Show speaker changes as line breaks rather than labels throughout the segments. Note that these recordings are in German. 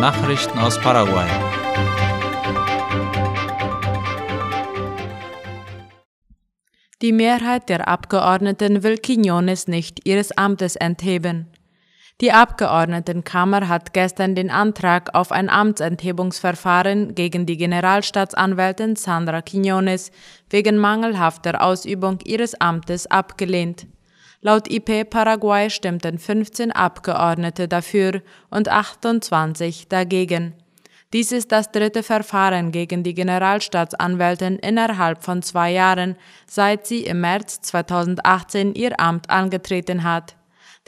Nachrichten aus Paraguay.
Die Mehrheit der Abgeordneten will Quiñones nicht ihres Amtes entheben. Die Abgeordnetenkammer hat gestern den Antrag auf ein Amtsenthebungsverfahren gegen die Generalstaatsanwältin Sandra Quiñones wegen mangelhafter Ausübung ihres Amtes abgelehnt. Laut IP Paraguay stimmten 15 Abgeordnete dafür und 28 dagegen. Dies ist das dritte Verfahren gegen die Generalstaatsanwältin innerhalb von zwei Jahren, seit sie im März 2018 ihr Amt angetreten hat.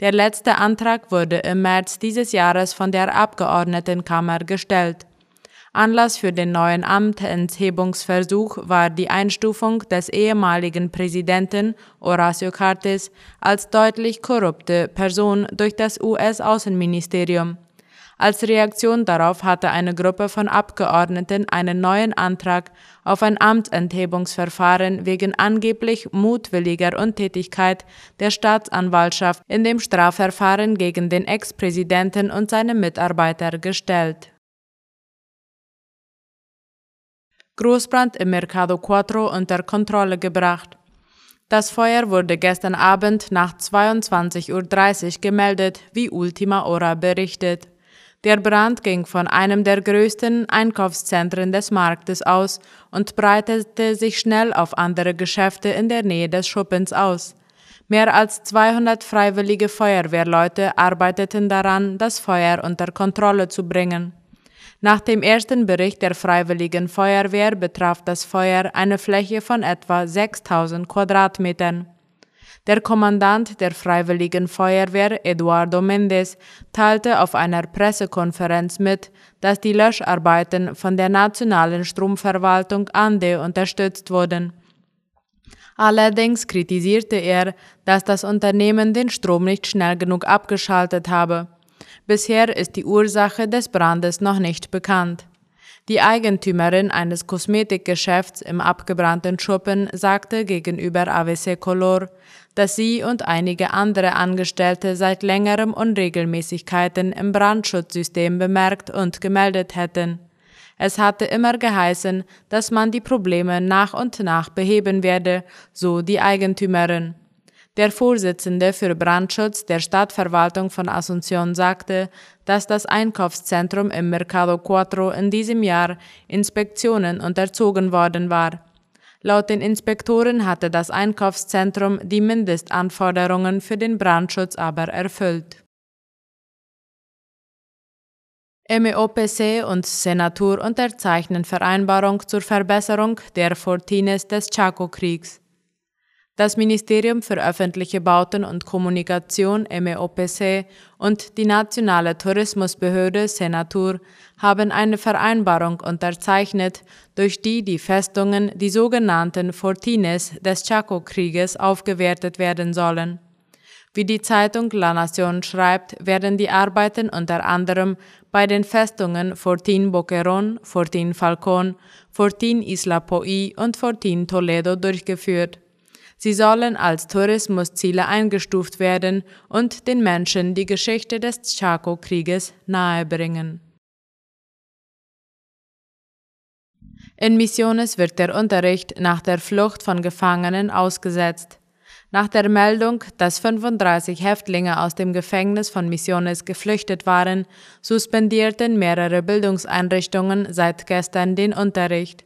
Der letzte Antrag wurde im März dieses Jahres von der Abgeordnetenkammer gestellt. Anlass für den neuen Amtenthebungsversuch war die Einstufung des ehemaligen Präsidenten Horacio Cartes als deutlich korrupte Person durch das US-Außenministerium. Als Reaktion darauf hatte eine Gruppe von Abgeordneten einen neuen Antrag auf ein Amtsenthebungsverfahren wegen angeblich mutwilliger Untätigkeit der Staatsanwaltschaft in dem Strafverfahren gegen den Ex-Präsidenten und seine Mitarbeiter gestellt. Großbrand im Mercado Cuatro unter Kontrolle gebracht. Das Feuer wurde gestern Abend nach 22.30 Uhr gemeldet, wie Ultima Hora berichtet. Der Brand ging von einem der größten Einkaufszentren des Marktes aus und breitete sich schnell auf andere Geschäfte in der Nähe des Schuppens aus. Mehr als 200 freiwillige Feuerwehrleute arbeiteten daran, das Feuer unter Kontrolle zu bringen. Nach dem ersten Bericht der Freiwilligen Feuerwehr betraf das Feuer eine Fläche von etwa 6000 Quadratmetern. Der Kommandant der Freiwilligen Feuerwehr, Eduardo Mendes, teilte auf einer Pressekonferenz mit, dass die Löscharbeiten von der nationalen Stromverwaltung ANDE unterstützt wurden. Allerdings kritisierte er, dass das Unternehmen den Strom nicht schnell genug abgeschaltet habe. Bisher ist die Ursache des Brandes noch nicht bekannt. Die Eigentümerin eines Kosmetikgeschäfts im abgebrannten Schuppen sagte gegenüber AVC Color, dass sie und einige andere Angestellte seit längerem Unregelmäßigkeiten im Brandschutzsystem bemerkt und gemeldet hätten. Es hatte immer geheißen, dass man die Probleme nach und nach beheben werde, so die Eigentümerin. Der Vorsitzende für Brandschutz der Stadtverwaltung von Asunción sagte, dass das Einkaufszentrum im Mercado Cuatro in diesem Jahr Inspektionen unterzogen worden war. Laut den Inspektoren hatte das Einkaufszentrum die Mindestanforderungen für den Brandschutz aber erfüllt. MEOPC und Senatur unterzeichnen Vereinbarung zur Verbesserung der Fortines des Chaco-Kriegs. Das Ministerium für öffentliche Bauten und Kommunikation MEOPC und die nationale Tourismusbehörde Senatur haben eine Vereinbarung unterzeichnet, durch die die Festungen, die sogenannten Fortines des Chaco-Krieges, aufgewertet werden sollen. Wie die Zeitung La Nación schreibt, werden die Arbeiten unter anderem bei den Festungen Fortin Boquerón, Fortin Falcón, Fortin Isla Poí und Fortin Toledo durchgeführt. Sie sollen als Tourismusziele eingestuft werden und den Menschen die Geschichte des Chaco-Krieges nahebringen. In Misiones wird der Unterricht nach der Flucht von Gefangenen ausgesetzt. Nach der Meldung, dass 35 Häftlinge aus dem Gefängnis von Misiones geflüchtet waren, suspendierten mehrere Bildungseinrichtungen seit gestern den Unterricht.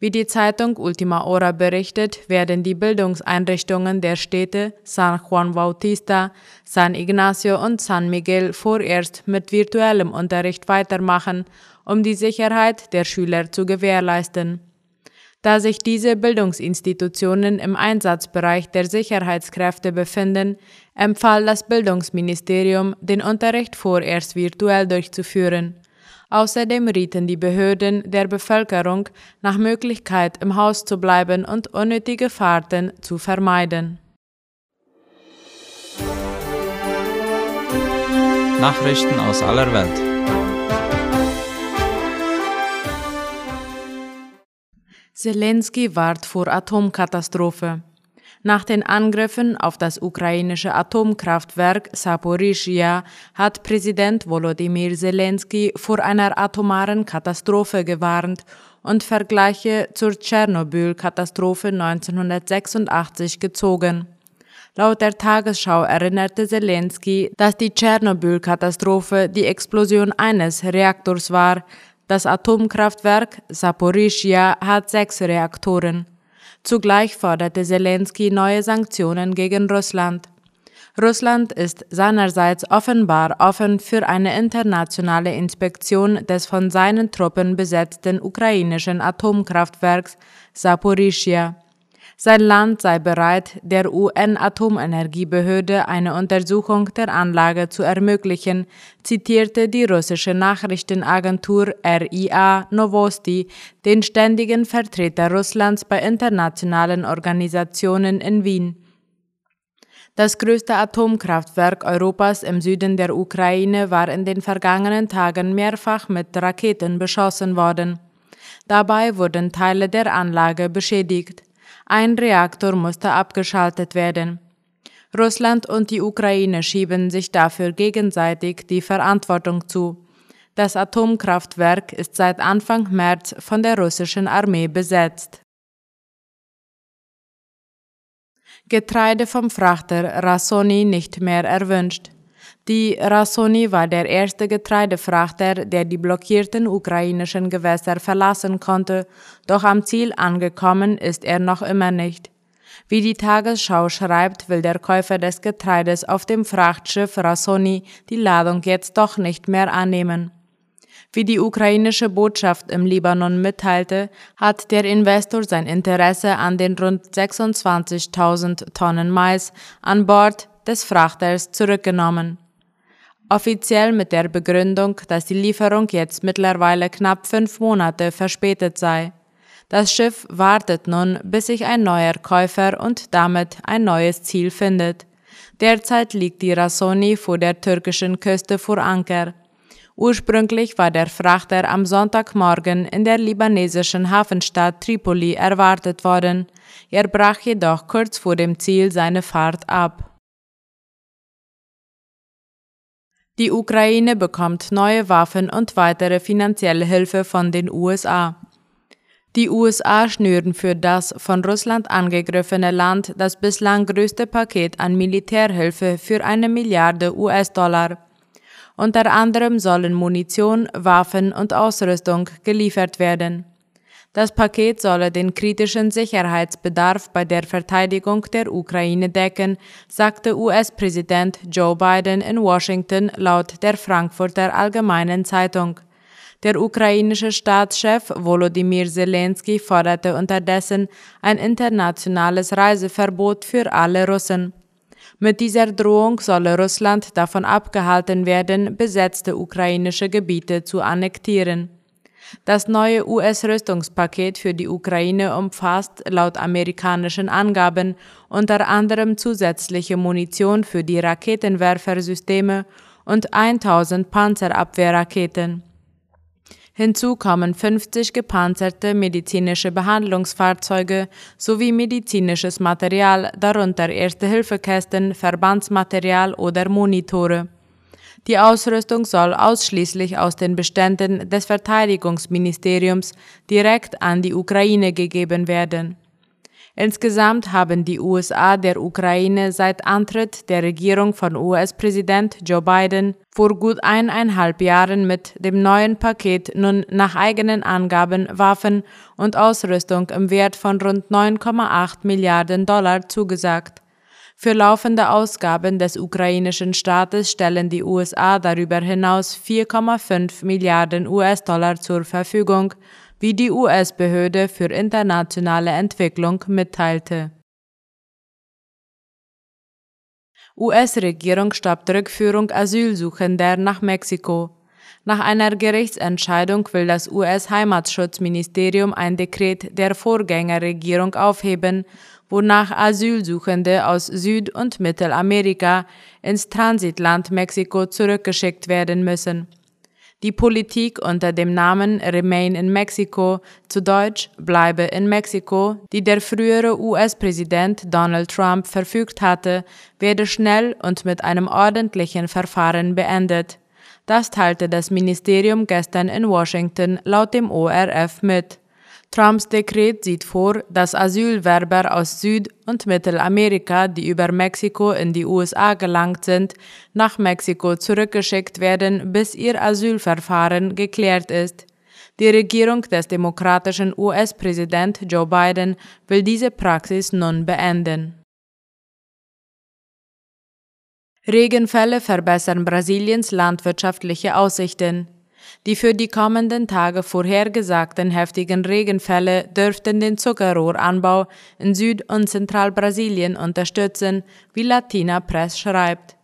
Wie die Zeitung Ultima Hora berichtet, werden die Bildungseinrichtungen der Städte San Juan Bautista, San Ignacio und San Miguel vorerst mit virtuellem Unterricht weitermachen, um die Sicherheit der Schüler zu gewährleisten. Da sich diese Bildungsinstitutionen im Einsatzbereich der Sicherheitskräfte befinden, empfahl das Bildungsministerium, den Unterricht vorerst virtuell durchzuführen. Außerdem rieten die Behörden der Bevölkerung, nach Möglichkeit im Haus zu bleiben und unnötige Fahrten zu vermeiden.
Nachrichten aus aller Welt.
Zelensky warnt vor Atomkatastrophe. Nach den Angriffen auf das ukrainische Atomkraftwerk Saporischia hat Präsident Volodymyr Zelensky vor einer atomaren Katastrophe gewarnt und Vergleiche zur Tschernobyl-Katastrophe 1986 gezogen. Laut der Tagesschau erinnerte Zelensky, dass die Tschernobyl-Katastrophe die Explosion eines Reaktors war. Das Atomkraftwerk Saporischia hat sechs Reaktoren. Zugleich forderte Zelensky neue Sanktionen gegen Russland. Russland ist seinerseits offenbar offen für eine internationale Inspektion des von seinen Truppen besetzten ukrainischen Atomkraftwerks Saporischia. Sein Land sei bereit, der UN-Atomenergiebehörde eine Untersuchung der Anlage zu ermöglichen, zitierte die russische Nachrichtenagentur RIA Novosti den ständigen Vertreter Russlands bei internationalen Organisationen in Wien. Das größte Atomkraftwerk Europas im Süden der Ukraine war in den vergangenen Tagen mehrfach mit Raketen beschossen worden. Dabei wurden Teile der Anlage beschädigt. Ein Reaktor musste abgeschaltet werden. Russland und die Ukraine schieben sich dafür gegenseitig die Verantwortung zu. Das Atomkraftwerk ist seit Anfang März von der russischen Armee besetzt. Getreide vom Frachter Rassoni nicht mehr erwünscht. Die Rassoni war der erste Getreidefrachter, der die blockierten ukrainischen Gewässer verlassen konnte, doch am Ziel angekommen ist er noch immer nicht. Wie die Tagesschau schreibt, will der Käufer des Getreides auf dem Frachtschiff Rassoni die Ladung jetzt doch nicht mehr annehmen. Wie die ukrainische Botschaft im Libanon mitteilte, hat der Investor sein Interesse an den rund 26.000 Tonnen Mais an Bord des Frachters zurückgenommen offiziell mit der Begründung, dass die Lieferung jetzt mittlerweile knapp fünf Monate verspätet sei. Das Schiff wartet nun, bis sich ein neuer Käufer und damit ein neues Ziel findet. Derzeit liegt die Rassoni vor der türkischen Küste vor Anker. Ursprünglich war der Frachter am Sonntagmorgen in der libanesischen Hafenstadt Tripoli erwartet worden. Er brach jedoch kurz vor dem Ziel seine Fahrt ab. Die Ukraine bekommt neue Waffen und weitere finanzielle Hilfe von den USA. Die USA schnüren für das von Russland angegriffene Land das bislang größte Paket an Militärhilfe für eine Milliarde US-Dollar. Unter anderem sollen Munition, Waffen und Ausrüstung geliefert werden. Das Paket solle den kritischen Sicherheitsbedarf bei der Verteidigung der Ukraine decken, sagte US-Präsident Joe Biden in Washington laut der Frankfurter Allgemeinen Zeitung. Der ukrainische Staatschef Volodymyr Zelensky forderte unterdessen ein internationales Reiseverbot für alle Russen. Mit dieser Drohung solle Russland davon abgehalten werden, besetzte ukrainische Gebiete zu annektieren. Das neue US-Rüstungspaket für die Ukraine umfasst laut amerikanischen Angaben unter anderem zusätzliche Munition für die Raketenwerfersysteme und 1000 Panzerabwehrraketen. Hinzu kommen 50 gepanzerte medizinische Behandlungsfahrzeuge sowie medizinisches Material, darunter Erste-Hilfe-Kästen, Verbandsmaterial oder Monitore. Die Ausrüstung soll ausschließlich aus den Beständen des Verteidigungsministeriums direkt an die Ukraine gegeben werden. Insgesamt haben die USA der Ukraine seit Antritt der Regierung von US-Präsident Joe Biden vor gut eineinhalb Jahren mit dem neuen Paket nun nach eigenen Angaben Waffen und Ausrüstung im Wert von rund 9,8 Milliarden Dollar zugesagt. Für laufende Ausgaben des ukrainischen Staates stellen die USA darüber hinaus 4,5 Milliarden US-Dollar zur Verfügung, wie die US-Behörde für internationale Entwicklung mitteilte. US-Regierung stoppt Rückführung Asylsuchender nach Mexiko. Nach einer Gerichtsentscheidung will das US-Heimatschutzministerium ein Dekret der Vorgängerregierung aufheben wonach Asylsuchende aus Süd- und Mittelamerika ins Transitland Mexiko zurückgeschickt werden müssen. Die Politik unter dem Namen Remain in Mexico, zu Deutsch Bleibe in Mexiko, die der frühere US-Präsident Donald Trump verfügt hatte, werde schnell und mit einem ordentlichen Verfahren beendet. Das teilte das Ministerium gestern in Washington laut dem ORF mit. Trumps Dekret sieht vor, dass Asylwerber aus Süd- und Mittelamerika, die über Mexiko in die USA gelangt sind, nach Mexiko zurückgeschickt werden, bis ihr Asylverfahren geklärt ist. Die Regierung des demokratischen US-Präsident Joe Biden will diese Praxis nun beenden. Regenfälle verbessern Brasiliens landwirtschaftliche Aussichten. Die für die kommenden Tage vorhergesagten heftigen Regenfälle dürften den Zuckerrohranbau in Süd- und Zentralbrasilien unterstützen, wie Latina Press schreibt.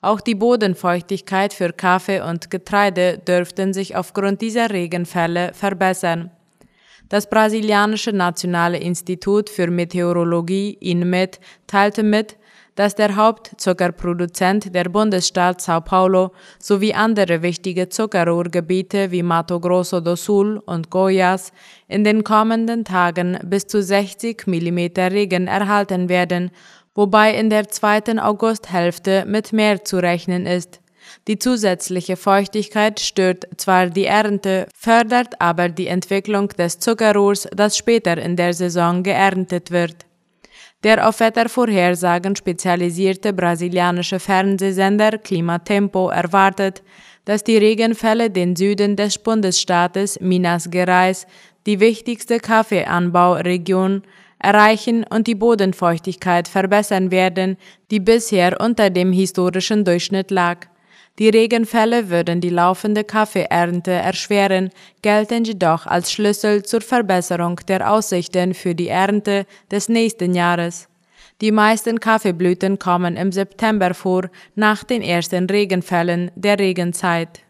Auch die Bodenfeuchtigkeit für Kaffee und Getreide dürften sich aufgrund dieser Regenfälle verbessern. Das brasilianische Nationale Institut für Meteorologie INMET teilte mit, dass der Hauptzuckerproduzent der Bundesstaat Sao Paulo sowie andere wichtige Zuckerrohrgebiete wie Mato Grosso do Sul und Goiás in den kommenden Tagen bis zu 60 mm Regen erhalten werden, wobei in der zweiten Augusthälfte mit mehr zu rechnen ist. Die zusätzliche Feuchtigkeit stört zwar die Ernte, fördert aber die Entwicklung des Zuckerrohrs, das später in der Saison geerntet wird. Der auf Wettervorhersagen spezialisierte brasilianische Fernsehsender Klimatempo erwartet, dass die Regenfälle den Süden des Bundesstaates Minas Gerais, die wichtigste Kaffeeanbauregion, erreichen und die Bodenfeuchtigkeit verbessern werden, die bisher unter dem historischen Durchschnitt lag. Die Regenfälle würden die laufende Kaffeeernte erschweren, gelten jedoch als Schlüssel zur Verbesserung der Aussichten für die Ernte des nächsten Jahres. Die meisten Kaffeeblüten kommen im September vor, nach den ersten Regenfällen der Regenzeit.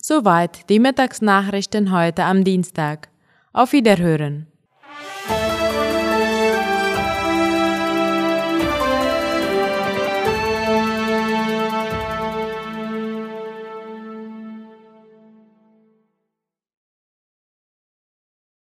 Soweit die Mittagsnachrichten heute am Dienstag. Auf Wiederhören.